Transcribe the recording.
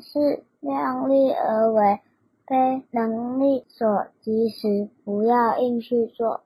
是量力而为非能力所及时不要硬去做。